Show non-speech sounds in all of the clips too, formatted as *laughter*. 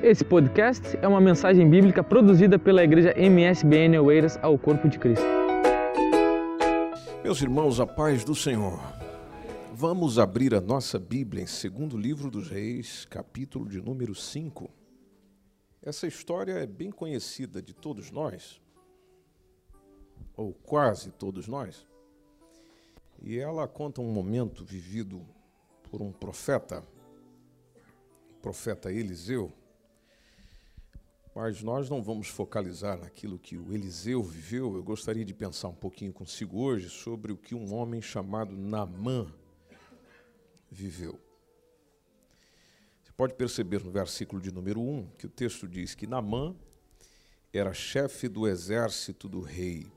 Esse podcast é uma mensagem bíblica produzida pela igreja MSBN Oeiras ao Corpo de Cristo. Meus irmãos, a paz do Senhor. Vamos abrir a nossa Bíblia em segundo livro dos Reis, capítulo de número 5. Essa história é bem conhecida de todos nós, ou quase todos nós, e ela conta um momento vivido por um profeta, o profeta Eliseu, mas nós não vamos focalizar naquilo que o Eliseu viveu. Eu gostaria de pensar um pouquinho consigo hoje sobre o que um homem chamado Naamã viveu. Você pode perceber no versículo de número 1 que o texto diz que Naamã era chefe do exército do rei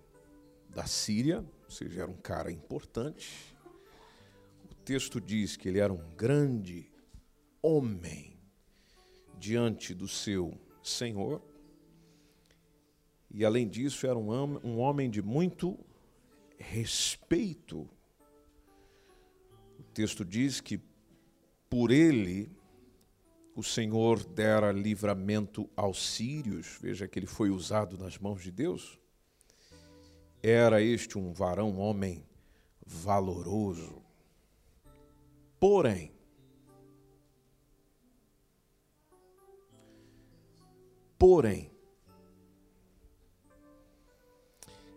da Síria, ou seja, era um cara importante. O texto diz que ele era um grande homem diante do seu Senhor. E além disso, era um, homem de muito respeito. O texto diz que por ele o Senhor dera livramento aos sírios, veja que ele foi usado nas mãos de Deus. Era este um varão, um homem valoroso. Porém, porém.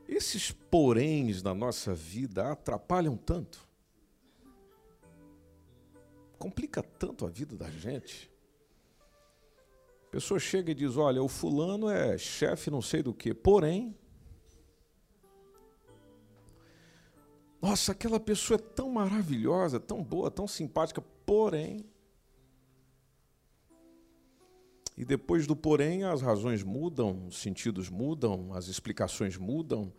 Esses poréns na nossa vida atrapalham tanto, complica tanto a vida da gente. A pessoa chega e diz: Olha, o fulano é chefe não sei do que, porém. Nossa, aquela pessoa é tão maravilhosa, tão boa, tão simpática, porém. E depois do porém, as razões mudam, os sentidos mudam, as explicações mudam,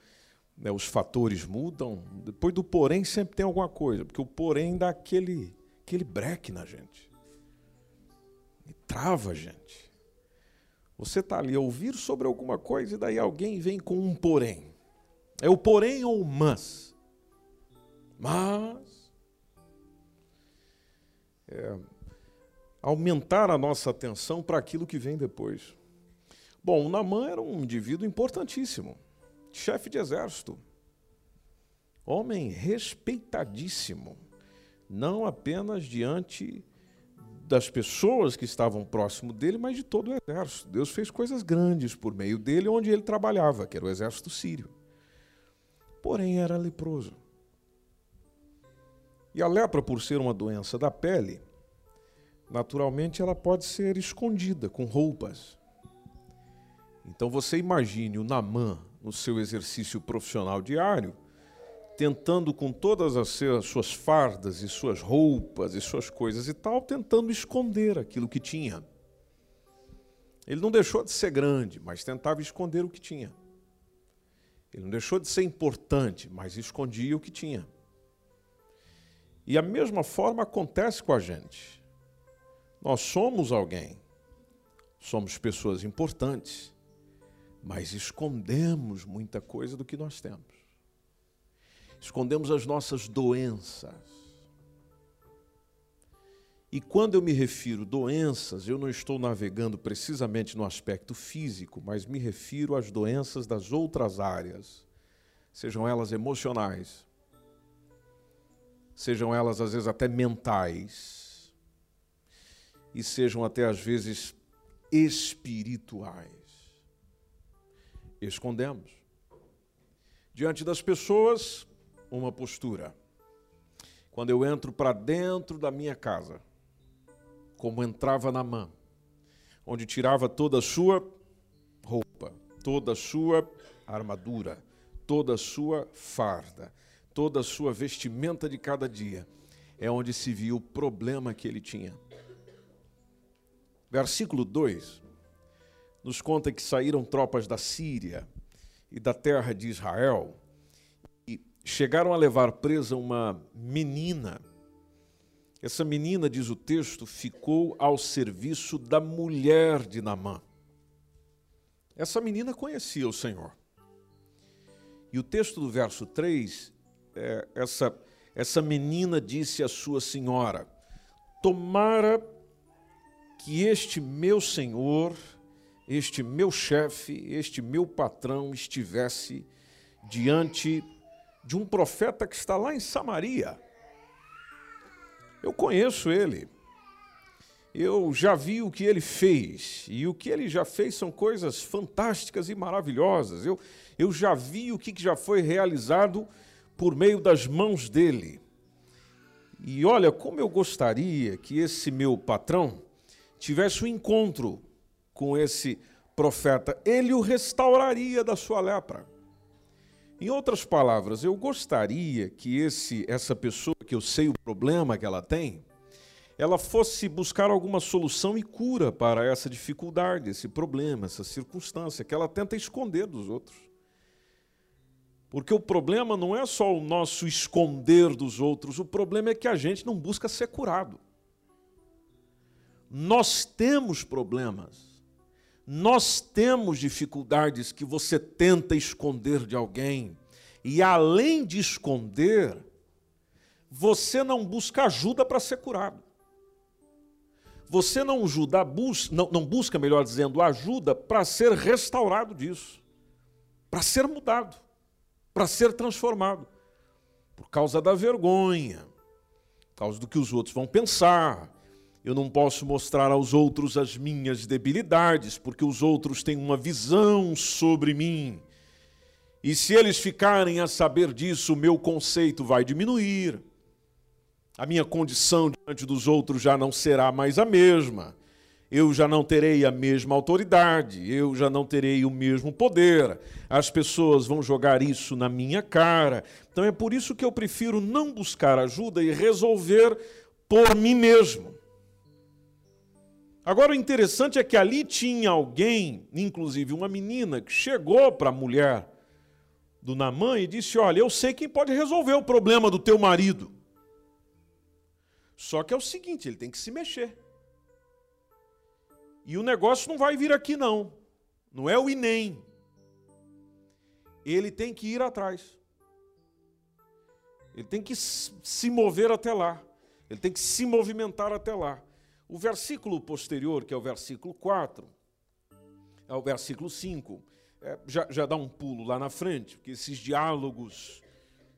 né, os fatores mudam. Depois do porém, sempre tem alguma coisa, porque o porém dá aquele, aquele breque na gente. E trava a gente. Você está ali a ouvir sobre alguma coisa e daí alguém vem com um porém. É o porém ou o mas? Mas. É, aumentar a nossa atenção para aquilo que vem depois. Bom, o Namã era um indivíduo importantíssimo, chefe de exército, homem respeitadíssimo, não apenas diante das pessoas que estavam próximo dele, mas de todo o exército. Deus fez coisas grandes por meio dele, onde ele trabalhava, que era o exército sírio. Porém, era leproso. E a lepra, por ser uma doença da pele, naturalmente ela pode ser escondida com roupas. Então você imagine o Namã no seu exercício profissional diário, tentando com todas as suas fardas e suas roupas e suas coisas e tal, tentando esconder aquilo que tinha. Ele não deixou de ser grande, mas tentava esconder o que tinha. Ele não deixou de ser importante, mas escondia o que tinha. E a mesma forma acontece com a gente. Nós somos alguém, somos pessoas importantes, mas escondemos muita coisa do que nós temos. Escondemos as nossas doenças. E quando eu me refiro doenças, eu não estou navegando precisamente no aspecto físico, mas me refiro às doenças das outras áreas, sejam elas emocionais, sejam elas às vezes até mentais e sejam até às vezes espirituais. Escondemos. Diante das pessoas, uma postura. Quando eu entro para dentro da minha casa, como entrava na mão, onde tirava toda a sua roupa, toda a sua armadura, toda a sua farda, toda a sua vestimenta de cada dia, é onde se viu o problema que ele tinha Versículo 2 nos conta que saíram tropas da Síria e da terra de Israel e chegaram a levar presa uma menina. Essa menina, diz o texto, ficou ao serviço da mulher de Namã. Essa menina conhecia o Senhor. E o texto do verso 3, é, essa, essa menina disse à sua senhora: Tomara que este meu senhor, este meu chefe, este meu patrão estivesse diante de um profeta que está lá em Samaria. Eu conheço ele. Eu já vi o que ele fez, e o que ele já fez são coisas fantásticas e maravilhosas. Eu, eu já vi o que já foi realizado por meio das mãos dele. E olha, como eu gostaria que esse meu patrão tivesse um encontro com esse profeta, ele o restauraria da sua lepra. Em outras palavras, eu gostaria que esse essa pessoa que eu sei o problema que ela tem, ela fosse buscar alguma solução e cura para essa dificuldade, esse problema, essa circunstância que ela tenta esconder dos outros. Porque o problema não é só o nosso esconder dos outros, o problema é que a gente não busca ser curado. Nós temos problemas, nós temos dificuldades que você tenta esconder de alguém, e além de esconder, você não busca ajuda para ser curado. Você não, ajuda, bus não, não busca, melhor dizendo, ajuda para ser restaurado disso, para ser mudado, para ser transformado. Por causa da vergonha, por causa do que os outros vão pensar, eu não posso mostrar aos outros as minhas debilidades, porque os outros têm uma visão sobre mim. E se eles ficarem a saber disso, o meu conceito vai diminuir. A minha condição diante dos outros já não será mais a mesma. Eu já não terei a mesma autoridade, eu já não terei o mesmo poder. As pessoas vão jogar isso na minha cara. Então é por isso que eu prefiro não buscar ajuda e resolver por mim mesmo. Agora, o interessante é que ali tinha alguém, inclusive uma menina, que chegou para a mulher do Namã e disse: Olha, eu sei quem pode resolver o problema do teu marido. Só que é o seguinte: ele tem que se mexer. E o negócio não vai vir aqui, não. Não é o INEM. Ele tem que ir atrás. Ele tem que se mover até lá. Ele tem que se movimentar até lá. O versículo posterior, que é o versículo 4, é o versículo 5, é, já, já dá um pulo lá na frente, porque esses diálogos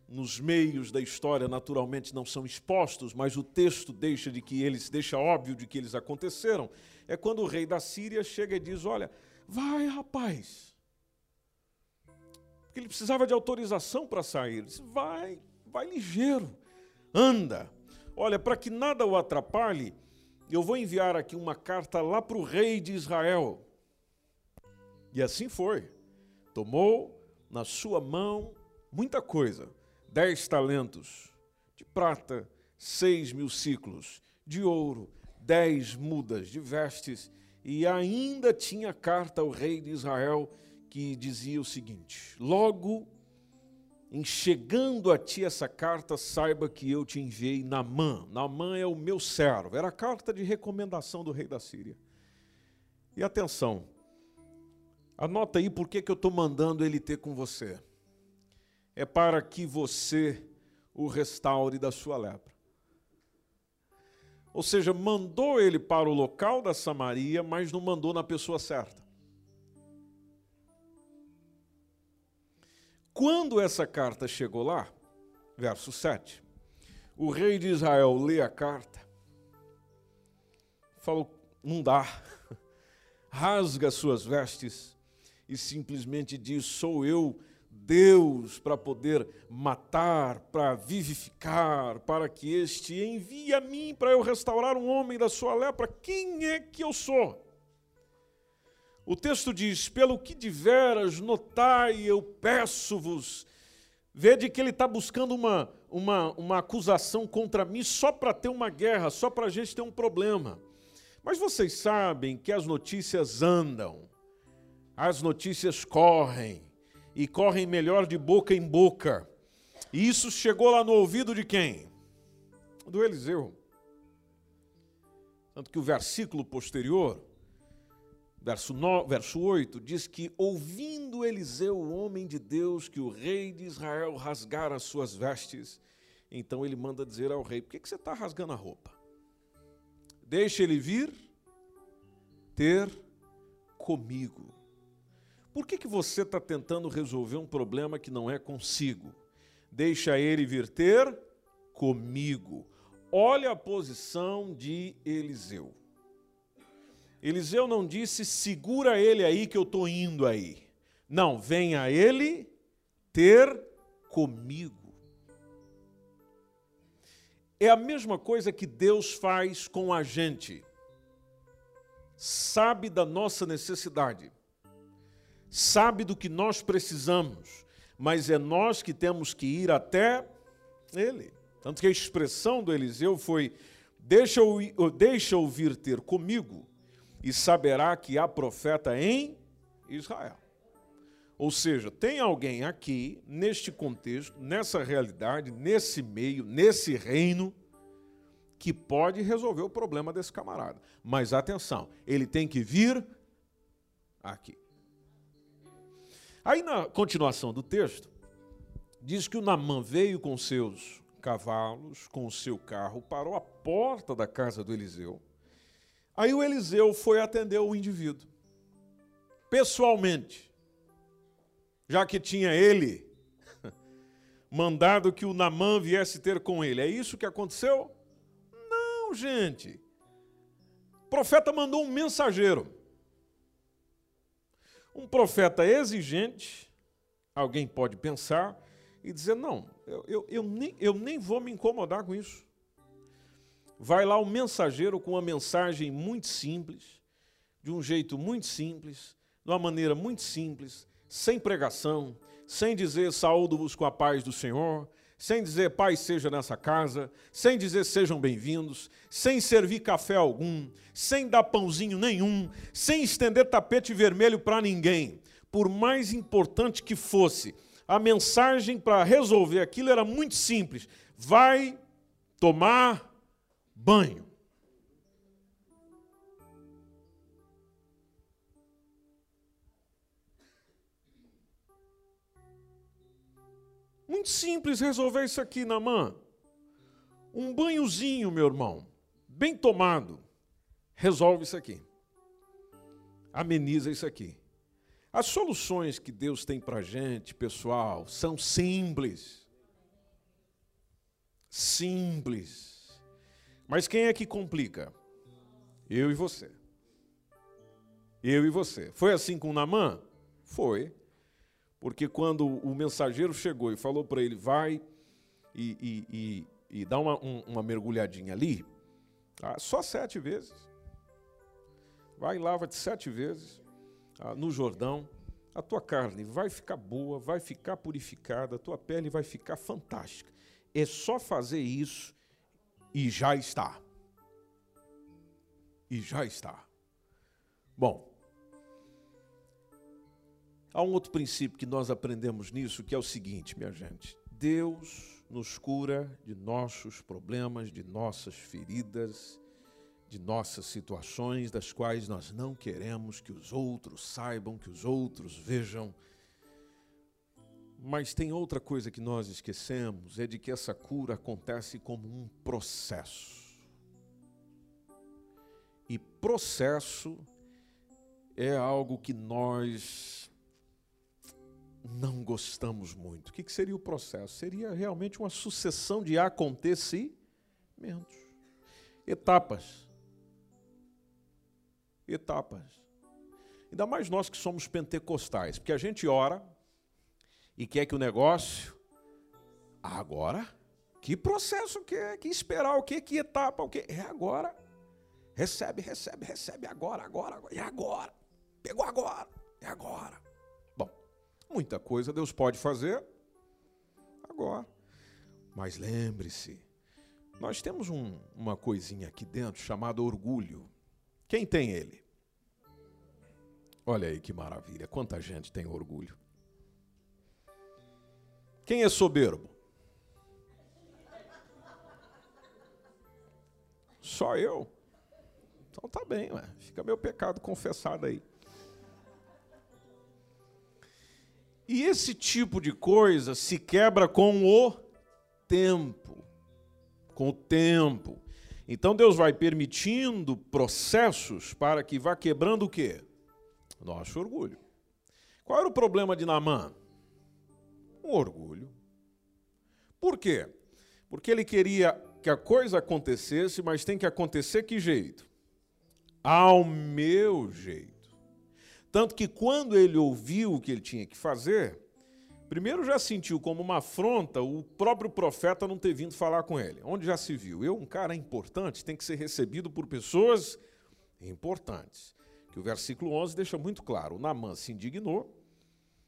nos meios da história naturalmente não são expostos, mas o texto deixa de que eles deixa óbvio de que eles aconteceram. É quando o rei da Síria chega e diz: "Olha, vai, rapaz". Porque ele precisava de autorização para sair. Ele disse: "Vai, vai ligeiro. Anda. Olha, para que nada o atrapalhe, eu vou enviar aqui uma carta lá para o rei de Israel. E assim foi. Tomou na sua mão muita coisa: dez talentos de prata, seis mil ciclos de ouro, dez mudas de vestes, e ainda tinha carta ao rei de Israel que dizia o seguinte: Logo em chegando a ti essa carta, saiba que eu te enviei Namã. Namã é o meu servo. Era a carta de recomendação do rei da Síria. E atenção, anota aí por que, que eu estou mandando ele ter com você. É para que você o restaure da sua lepra. Ou seja, mandou ele para o local da Samaria, mas não mandou na pessoa certa. Quando essa carta chegou lá, verso 7, o rei de Israel lê a carta, falou: não dá, *laughs* rasga suas vestes e simplesmente diz: sou eu. Deus para poder matar, para vivificar, para que este envie a mim para eu restaurar um homem da sua lepra. Quem é que eu sou? O texto diz: Pelo que de veras notai, eu peço-vos. Vede que ele está buscando uma, uma, uma acusação contra mim só para ter uma guerra, só para a gente ter um problema. Mas vocês sabem que as notícias andam, as notícias correm, e correm melhor de boca em boca. E isso chegou lá no ouvido de quem? Do Eliseu. Tanto que o versículo posterior verso, 9, verso 8, diz que, ouvindo Eliseu, o homem de Deus, que o rei de Israel rasgara as suas vestes, então ele manda dizer ao rei: Por que, que você está rasgando a roupa? Deixa ele vir ter comigo. Por que, que você está tentando resolver um problema que não é consigo? Deixa ele vir ter comigo. Olha a posição de Eliseu. Eliseu não disse, segura ele aí que eu estou indo aí. Não, venha ele ter comigo. É a mesma coisa que Deus faz com a gente. Sabe da nossa necessidade, sabe do que nós precisamos, mas é nós que temos que ir até Ele. Tanto que a expressão do Eliseu foi: deixa-o deixa vir ter comigo, e saberá que há profeta em Israel. Ou seja, tem alguém aqui, neste contexto, nessa realidade, nesse meio, nesse reino, que pode resolver o problema desse camarada. Mas atenção, ele tem que vir aqui. Aí na continuação do texto, diz que o Namã veio com seus cavalos, com o seu carro, parou à porta da casa do Eliseu. Aí o Eliseu foi atender o indivíduo, pessoalmente já que tinha ele *laughs* mandado que o Namã viesse ter com ele. É isso que aconteceu? Não, gente. O profeta mandou um mensageiro. Um profeta exigente, alguém pode pensar e dizer: não, eu, eu, eu, nem, eu nem vou me incomodar com isso. Vai lá o mensageiro com uma mensagem muito simples, de um jeito muito simples, de uma maneira muito simples, sem pregação, sem dizer saúdo-vos com a paz do Senhor, sem dizer paz seja nessa casa, sem dizer sejam bem-vindos, sem servir café algum, sem dar pãozinho nenhum, sem estender tapete vermelho para ninguém. Por mais importante que fosse, a mensagem para resolver aquilo era muito simples: vai tomar banho. Muito simples resolver isso aqui, Namã. Um banhozinho, meu irmão, bem tomado, resolve isso aqui. Ameniza isso aqui. As soluções que Deus tem para gente, pessoal, são simples. Simples. Mas quem é que complica? Eu e você. Eu e você. Foi assim com Namã? Foi. Porque quando o mensageiro chegou e falou para ele, vai e, e, e, e dá uma, um, uma mergulhadinha ali, ah, só sete vezes. Vai e lava-te sete vezes ah, no Jordão. A tua carne vai ficar boa, vai ficar purificada, a tua pele vai ficar fantástica. É só fazer isso e já está. E já está. Bom, Há um outro princípio que nós aprendemos nisso, que é o seguinte, minha gente: Deus nos cura de nossos problemas, de nossas feridas, de nossas situações das quais nós não queremos que os outros saibam, que os outros vejam. Mas tem outra coisa que nós esquecemos, é de que essa cura acontece como um processo. E processo é algo que nós não gostamos muito. O que seria o processo? Seria realmente uma sucessão de acontecimentos, etapas. Etapas. Ainda mais nós que somos pentecostais, porque a gente ora e quer que o negócio. Agora? Que processo que? Que esperar o quê? Que etapa o quê? É agora. Recebe, recebe, recebe agora, agora, agora. É agora. Pegou agora. É agora. Muita coisa Deus pode fazer agora. Mas lembre-se, nós temos um, uma coisinha aqui dentro chamada orgulho. Quem tem ele? Olha aí que maravilha, quanta gente tem orgulho. Quem é soberbo? Só eu. Então tá bem, ué. fica meu pecado confessado aí. E esse tipo de coisa se quebra com o tempo. Com o tempo. Então Deus vai permitindo processos para que vá quebrando o quê? Nosso orgulho. Qual era o problema de Naamã? O orgulho. Por quê? Porque ele queria que a coisa acontecesse, mas tem que acontecer que jeito? Ao meu jeito. Tanto que quando ele ouviu o que ele tinha que fazer, primeiro já sentiu como uma afronta o próprio profeta não ter vindo falar com ele. Onde já se viu? Eu, um cara importante, tem que ser recebido por pessoas importantes. Que o versículo 11 deixa muito claro. O se indignou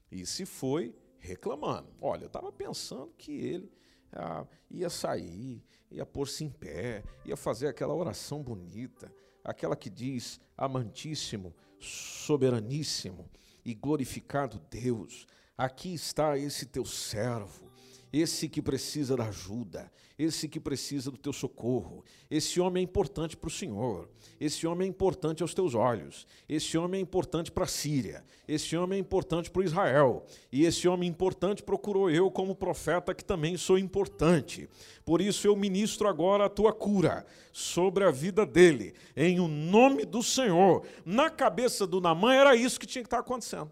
e se foi reclamando. Olha, eu estava pensando que ele ah, ia sair, ia pôr-se em pé, ia fazer aquela oração bonita, aquela que diz: Amantíssimo, soberaníssimo e glorificado Deus, aqui está esse teu servo esse que precisa da ajuda, esse que precisa do teu socorro. Esse homem é importante para o Senhor, esse homem é importante aos teus olhos, esse homem é importante para a Síria, esse homem é importante para Israel, e esse homem importante procurou eu como profeta que também sou importante. Por isso eu ministro agora a tua cura sobre a vida dele, em o nome do Senhor. Na cabeça do Namã era isso que tinha que estar acontecendo.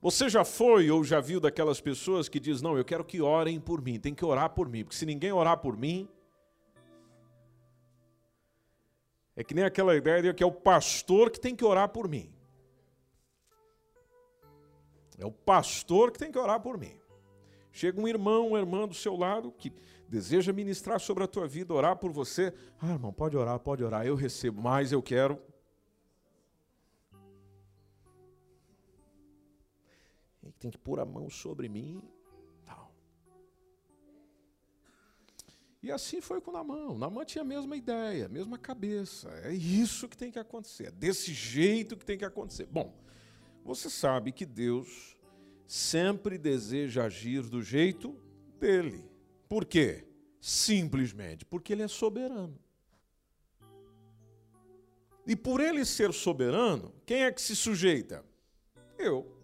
Você já foi ou já viu daquelas pessoas que diz: "Não, eu quero que orem por mim, tem que orar por mim, porque se ninguém orar por mim, é que nem aquela ideia de que é o pastor que tem que orar por mim. É o pastor que tem que orar por mim. Chega um irmão, uma irmã do seu lado que deseja ministrar sobre a tua vida, orar por você. Ah, irmão, pode orar, pode orar, eu recebo, mas eu quero tem que pôr a mão sobre mim. Tal. E assim foi com Namã. Namã tinha a mesma ideia, a mesma cabeça. É isso que tem que acontecer. É desse jeito que tem que acontecer. Bom, você sabe que Deus sempre deseja agir do jeito dele. Por quê? Simplesmente porque ele é soberano. E por ele ser soberano, quem é que se sujeita? Eu.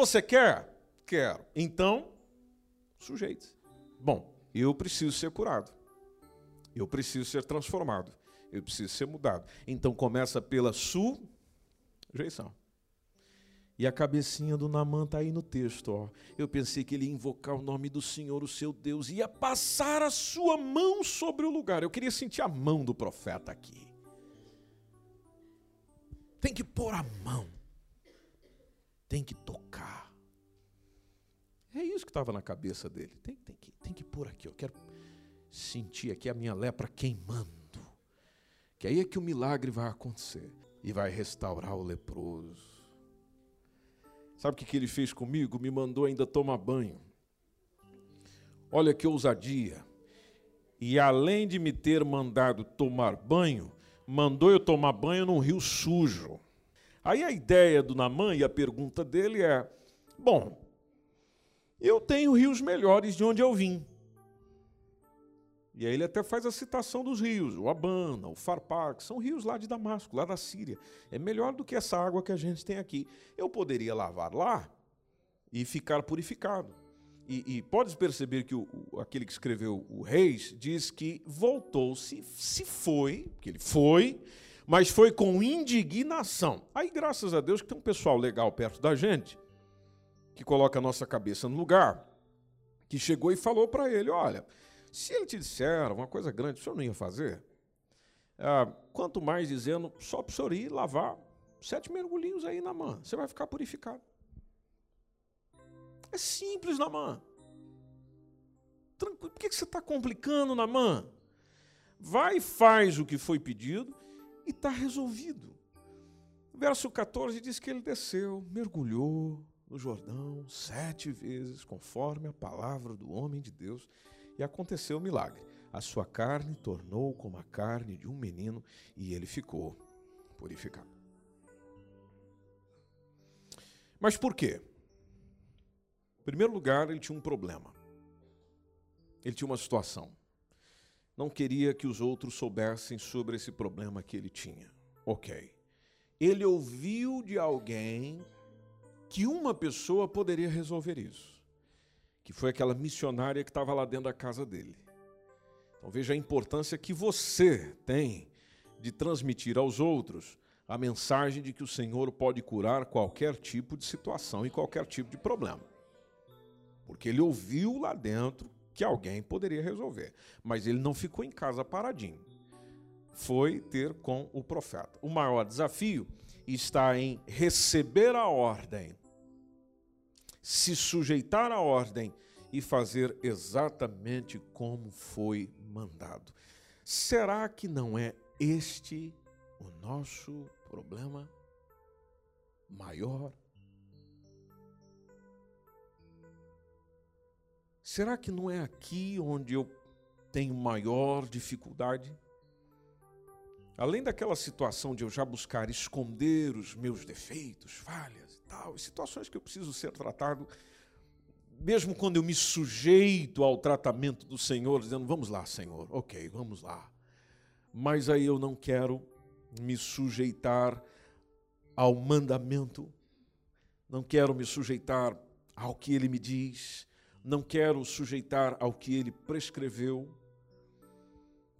Você quer? Quero. Então, sujeite. Bom, eu preciso ser curado. Eu preciso ser transformado. Eu preciso ser mudado. Então começa pela sujeição. E a cabecinha do Namã está aí no texto. Ó. Eu pensei que ele ia invocar o nome do Senhor, o seu Deus, ia passar a sua mão sobre o lugar. Eu queria sentir a mão do profeta aqui. Tem que pôr a mão tem que tocar. É isso que estava na cabeça dele. Tem, tem, que, tem que pôr aqui, eu quero sentir aqui a minha lepra queimando. Que aí é que o milagre vai acontecer e vai restaurar o leproso. Sabe o que, que ele fez comigo? Me mandou ainda tomar banho. Olha que ousadia. E além de me ter mandado tomar banho, mandou eu tomar banho num rio sujo. Aí a ideia do Namã e a pergunta dele é: bom, eu tenho rios melhores de onde eu vim. E aí ele até faz a citação dos rios, o Abana, o Farpar, que são rios lá de Damasco, lá da Síria. É melhor do que essa água que a gente tem aqui. Eu poderia lavar lá e ficar purificado. E, e podes perceber que o, o, aquele que escreveu o Reis diz que voltou-se, se foi, que ele foi, mas foi com indignação. Aí, graças a Deus, que tem um pessoal legal perto da gente, que coloca a nossa cabeça no lugar, que chegou e falou para ele: olha, se ele te disser uma coisa grande, o senhor não ia fazer? Ah, quanto mais dizendo, só para o senhor ir lavar sete mergulhinhos aí na mão, você vai ficar purificado. É simples na mão. Tranquilo, por que você está complicando na mão? Vai e faz o que foi pedido e está resolvido. Verso 14 diz que ele desceu, mergulhou no Jordão sete vezes, conforme a palavra do homem de Deus, e aconteceu o milagre. A sua carne tornou como a carne de um menino e ele ficou purificado. Mas por quê? Em primeiro lugar, ele tinha um problema. Ele tinha uma situação não queria que os outros soubessem sobre esse problema que ele tinha. Ok. Ele ouviu de alguém que uma pessoa poderia resolver isso, que foi aquela missionária que estava lá dentro da casa dele. Então veja a importância que você tem de transmitir aos outros a mensagem de que o Senhor pode curar qualquer tipo de situação e qualquer tipo de problema. Porque ele ouviu lá dentro que alguém poderia resolver, mas ele não ficou em casa paradinho. Foi ter com o profeta. O maior desafio está em receber a ordem, se sujeitar à ordem e fazer exatamente como foi mandado. Será que não é este o nosso problema maior? Será que não é aqui onde eu tenho maior dificuldade? Além daquela situação de eu já buscar esconder os meus defeitos, falhas e tal, situações que eu preciso ser tratado mesmo quando eu me sujeito ao tratamento do Senhor, dizendo, vamos lá, Senhor, ok, vamos lá. Mas aí eu não quero me sujeitar ao mandamento, não quero me sujeitar ao que ele me diz, não quero sujeitar ao que ele prescreveu,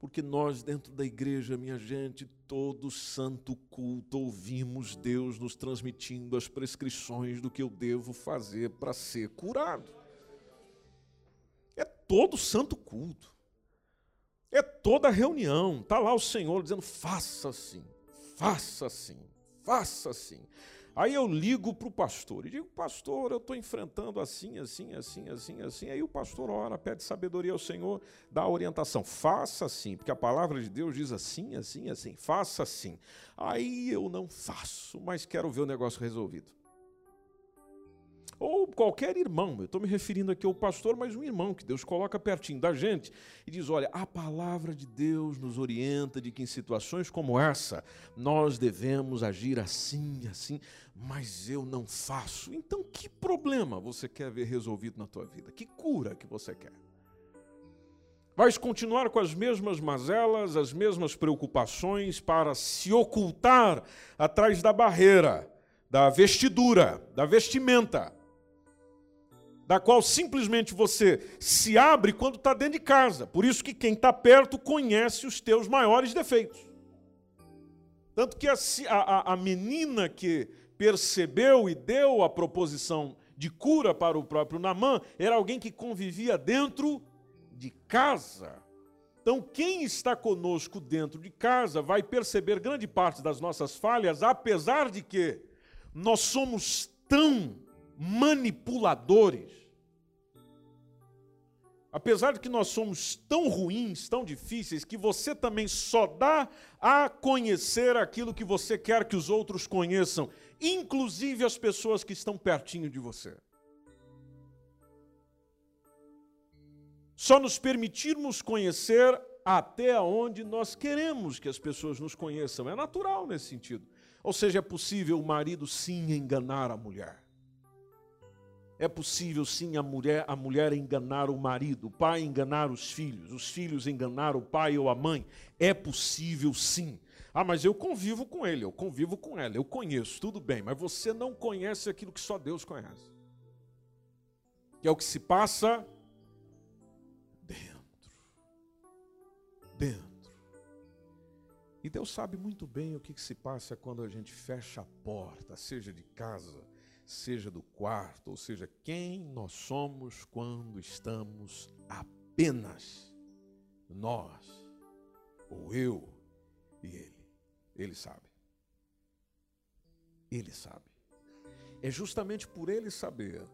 porque nós, dentro da igreja, minha gente, todo santo culto, ouvimos Deus nos transmitindo as prescrições do que eu devo fazer para ser curado. É todo santo culto. É toda reunião. Está lá o Senhor dizendo: faça assim, faça assim, faça assim. Aí eu ligo para o pastor e digo, pastor, eu estou enfrentando assim, assim, assim, assim, assim. Aí o pastor ora, pede sabedoria ao Senhor, dá orientação. Faça assim, porque a palavra de Deus diz assim, assim, assim. Faça assim. Aí eu não faço, mas quero ver o negócio resolvido ou qualquer irmão, eu estou me referindo aqui ao pastor, mas um irmão que Deus coloca pertinho da gente e diz: olha, a palavra de Deus nos orienta de que em situações como essa nós devemos agir assim, assim, mas eu não faço. Então, que problema você quer ver resolvido na tua vida? Que cura que você quer? Vais continuar com as mesmas mazelas, as mesmas preocupações para se ocultar atrás da barreira, da vestidura, da vestimenta da qual simplesmente você se abre quando está dentro de casa. Por isso que quem está perto conhece os teus maiores defeitos. Tanto que a, a, a menina que percebeu e deu a proposição de cura para o próprio Namã era alguém que convivia dentro de casa. Então, quem está conosco dentro de casa vai perceber grande parte das nossas falhas, apesar de que nós somos tão manipuladores Apesar de que nós somos tão ruins, tão difíceis, que você também só dá a conhecer aquilo que você quer que os outros conheçam, inclusive as pessoas que estão pertinho de você. Só nos permitirmos conhecer até onde nós queremos que as pessoas nos conheçam. É natural nesse sentido. Ou seja, é possível o marido sim enganar a mulher. É possível sim a mulher, a mulher enganar o marido, o pai enganar os filhos, os filhos enganar o pai ou a mãe. É possível sim. Ah, mas eu convivo com ele, eu convivo com ela, eu conheço, tudo bem, mas você não conhece aquilo que só Deus conhece. Que é o que se passa dentro. Dentro. E Deus sabe muito bem o que, que se passa quando a gente fecha a porta, seja de casa, seja do quarto, ou seja, quem nós somos quando estamos apenas nós, ou eu e ele. Ele sabe. Ele sabe. É justamente por ele saber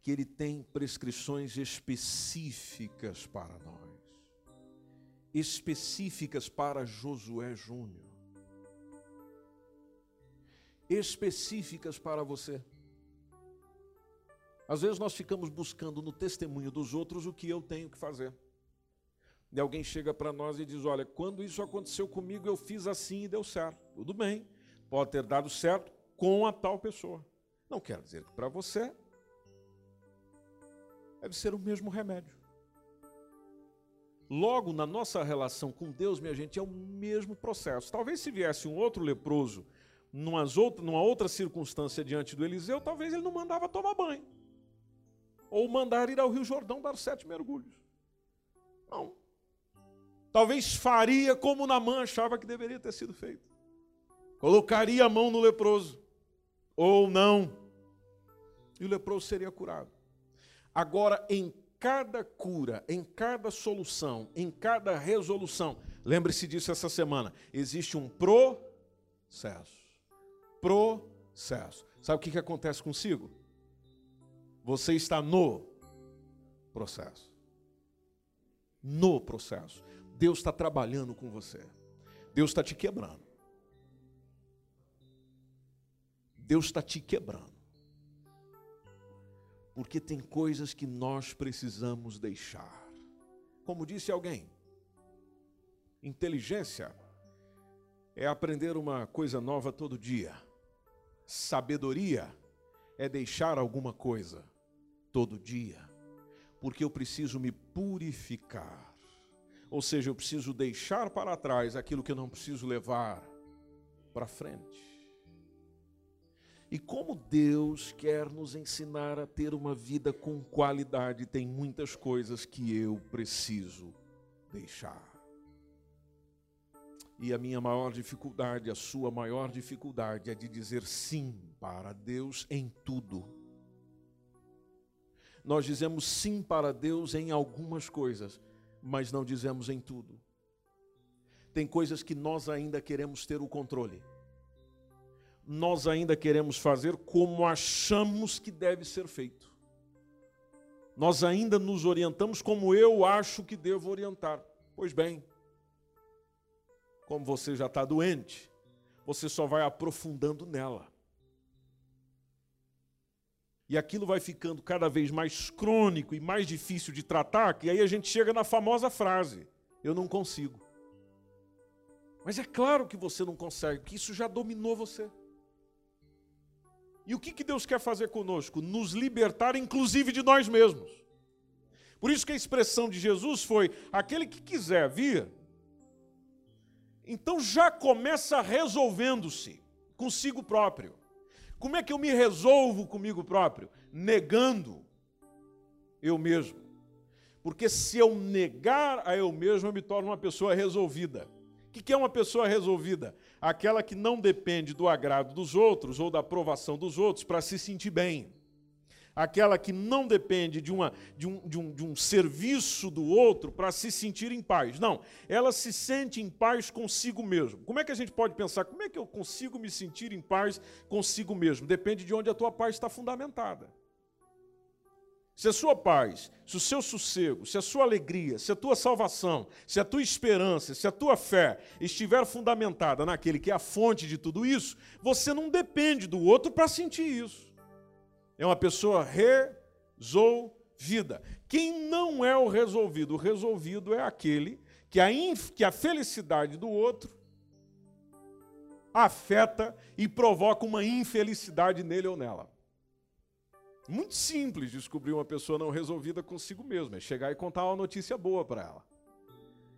que ele tem prescrições específicas para nós, específicas para Josué Júnior específicas para você. Às vezes nós ficamos buscando no testemunho dos outros o que eu tenho que fazer. E alguém chega para nós e diz: Olha, quando isso aconteceu comigo, eu fiz assim e deu certo. Tudo bem, pode ter dado certo com a tal pessoa. Não quer dizer que para você deve ser o mesmo remédio. Logo, na nossa relação com Deus, minha gente, é o mesmo processo. Talvez se viesse um outro leproso outra, numa outra circunstância diante do Eliseu, talvez ele não mandava tomar banho. Ou mandar ir ao Rio Jordão dar sete mergulhos. Não. talvez faria como Namã achava que deveria ter sido feito. Colocaria a mão no leproso, ou não, e o leproso seria curado. Agora, em cada cura, em cada solução, em cada resolução, lembre-se disso essa semana, existe um processo. Processo. Sabe o que, que acontece consigo? Você está no processo. No processo. Deus está trabalhando com você. Deus está te quebrando. Deus está te quebrando. Porque tem coisas que nós precisamos deixar. Como disse alguém, inteligência é aprender uma coisa nova todo dia. Sabedoria é deixar alguma coisa todo dia. Porque eu preciso me purificar. Ou seja, eu preciso deixar para trás aquilo que eu não preciso levar para frente. E como Deus quer nos ensinar a ter uma vida com qualidade, tem muitas coisas que eu preciso deixar. E a minha maior dificuldade, a sua maior dificuldade é de dizer sim para Deus em tudo. Nós dizemos sim para Deus em algumas coisas, mas não dizemos em tudo. Tem coisas que nós ainda queremos ter o controle. Nós ainda queremos fazer como achamos que deve ser feito. Nós ainda nos orientamos como eu acho que devo orientar. Pois bem, como você já está doente, você só vai aprofundando nela. E aquilo vai ficando cada vez mais crônico e mais difícil de tratar, que aí a gente chega na famosa frase: eu não consigo. Mas é claro que você não consegue, porque isso já dominou você. E o que, que Deus quer fazer conosco? Nos libertar, inclusive, de nós mesmos. Por isso que a expressão de Jesus foi: aquele que quiser vir, então já começa resolvendo-se consigo próprio. Como é que eu me resolvo comigo próprio? Negando eu mesmo. Porque se eu negar a eu mesmo, eu me torno uma pessoa resolvida. O que é uma pessoa resolvida? Aquela que não depende do agrado dos outros ou da aprovação dos outros para se sentir bem aquela que não depende de, uma, de, um, de, um, de um serviço do outro para se sentir em paz. Não, ela se sente em paz consigo mesmo. Como é que a gente pode pensar? Como é que eu consigo me sentir em paz consigo mesmo? Depende de onde a tua paz está fundamentada. Se a sua paz, se o seu sossego, se a sua alegria, se a tua salvação, se a tua esperança, se a tua fé estiver fundamentada naquele que é a fonte de tudo isso, você não depende do outro para sentir isso. É uma pessoa resolvida. Quem não é o resolvido? O resolvido é aquele que a, que a felicidade do outro afeta e provoca uma infelicidade nele ou nela. Muito simples descobrir uma pessoa não resolvida consigo mesma. É chegar e contar uma notícia boa para ela.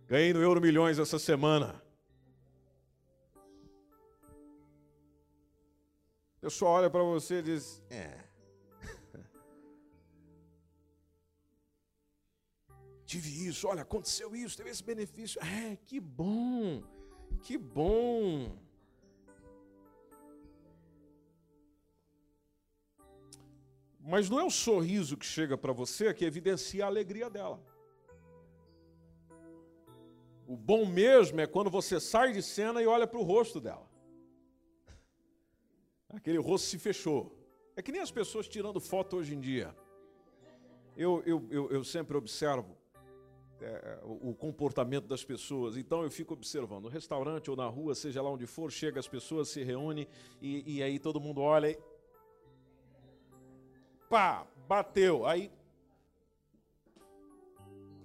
Ganhei no Euro Milhões essa semana. A pessoa olha para você e diz: É, tive isso, olha, aconteceu isso, teve esse benefício. É, que bom, que bom. Mas não é o sorriso que chega para você que evidencia a alegria dela. O bom mesmo é quando você sai de cena e olha para o rosto dela. Aquele rosto se fechou. É que nem as pessoas tirando foto hoje em dia. Eu, eu, eu, eu sempre observo é, o comportamento das pessoas. Então eu fico observando, no restaurante ou na rua, seja lá onde for, chega as pessoas, se reúne e, e aí todo mundo olha e. Pá, bateu. Aí.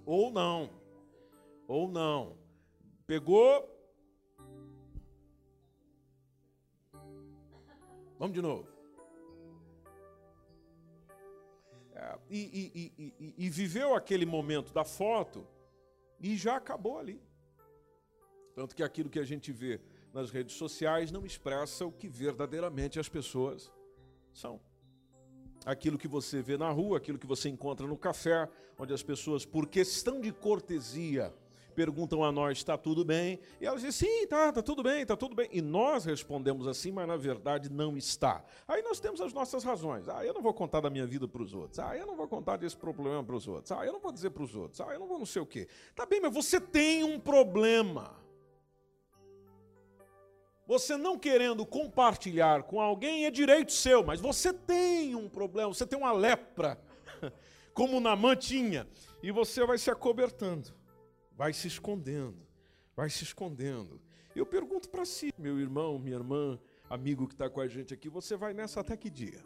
Ou não. Ou não. Pegou. Vamos de novo. E, e, e, viveu aquele momento da foto e já acabou ali. Tanto que aquilo que a gente vê nas redes sociais não expressa o que verdadeiramente as pessoas são. Aquilo que você vê na rua, aquilo que você encontra no café, onde as pessoas, por questão de cortesia, perguntam a nós: está tudo bem? E elas dizem: sim, tá, está tudo bem, está tudo bem. E nós respondemos assim, mas na verdade não está. Aí nós temos as nossas razões. Ah, eu não vou contar da minha vida para os outros. Ah, eu não vou contar desse problema para os outros. Ah, eu não vou dizer para os outros. Ah, eu não vou não sei o quê. Tá bem, mas você tem um problema. Você não querendo compartilhar com alguém é direito seu, mas você tem um problema, você tem uma lepra, *laughs* como Namã tinha, e você vai se acobertando, vai se escondendo, vai se escondendo. Eu pergunto para si, meu irmão, minha irmã, amigo que está com a gente aqui, você vai nessa até que dia?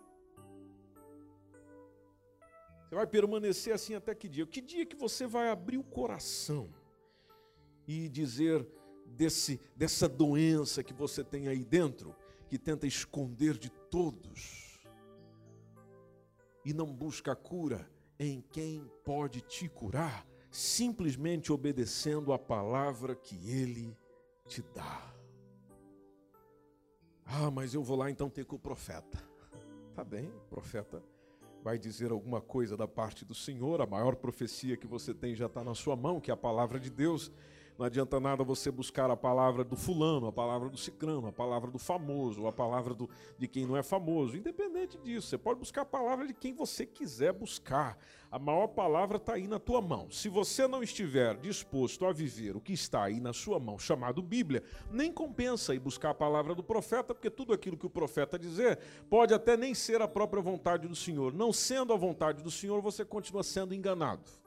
Você vai permanecer assim até que dia? Que dia que você vai abrir o coração e dizer desse, dessa doença que você tem aí dentro, que tenta esconder de todos e não busca cura em quem pode te curar, simplesmente obedecendo a palavra que ele te dá. Ah, mas eu vou lá então ter com o profeta. Tá bem, o profeta vai dizer alguma coisa da parte do Senhor, a maior profecia que você tem já está na sua mão, que é a palavra de Deus. Não adianta nada você buscar a palavra do fulano, a palavra do cicrano, a palavra do famoso, a palavra do, de quem não é famoso. Independente disso, você pode buscar a palavra de quem você quiser buscar. A maior palavra está aí na tua mão. Se você não estiver disposto a viver o que está aí na sua mão, chamado Bíblia, nem compensa ir buscar a palavra do profeta, porque tudo aquilo que o profeta dizer pode até nem ser a própria vontade do Senhor. Não sendo a vontade do Senhor, você continua sendo enganado.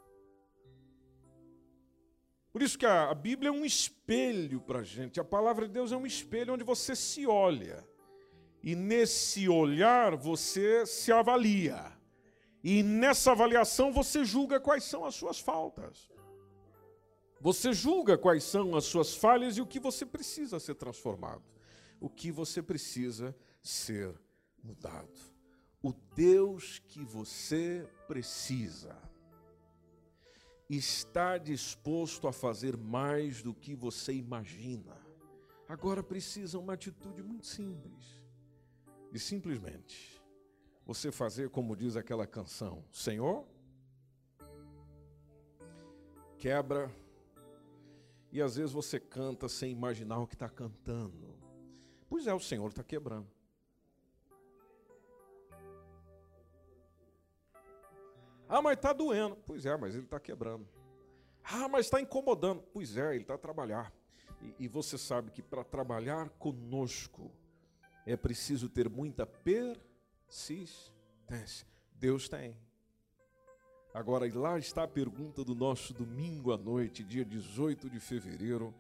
Por isso que a, Bíblia é um espelho para a gente. A palavra de Deus é um espelho onde você se olha. E nesse olhar você se avalia. E nessa avaliação você julga quais são as suas faltas. Você julga quais são as suas falhas e o que você precisa ser transformado. O que você precisa ser mudado. O Deus que você precisa está disposto a fazer mais do que você imagina. Agora precisa uma atitude muito simples, de simplesmente você fazer como diz aquela canção: Senhor, quebra. E às vezes você canta sem imaginar o que está cantando. Pois é, o Senhor está quebrando. Ah, mas está doendo. Pois é, mas ele está quebrando. Ah, mas está incomodando. Pois é, ele está a trabalhar. E, e você sabe que para trabalhar conosco é preciso ter muita persistência. Deus tem. Agora, lá está a pergunta do nosso domingo à noite, dia 18 de fevereiro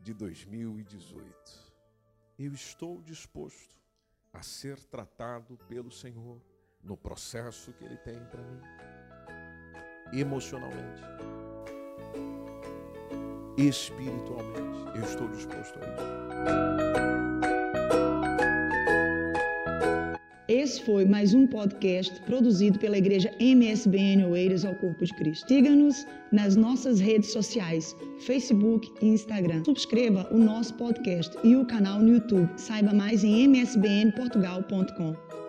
de 2018. Eu estou disposto a ser tratado pelo Senhor no processo que Ele tem para mim emocionalmente, espiritualmente. Eu estou disposto a isso. Esse foi mais um podcast produzido pela Igreja MSBN Oeiras ao Corpo de Cristo. Siga-nos nas nossas redes sociais, Facebook e Instagram. Subscreva o nosso podcast e o canal no YouTube. Saiba mais em msbnportugal.com.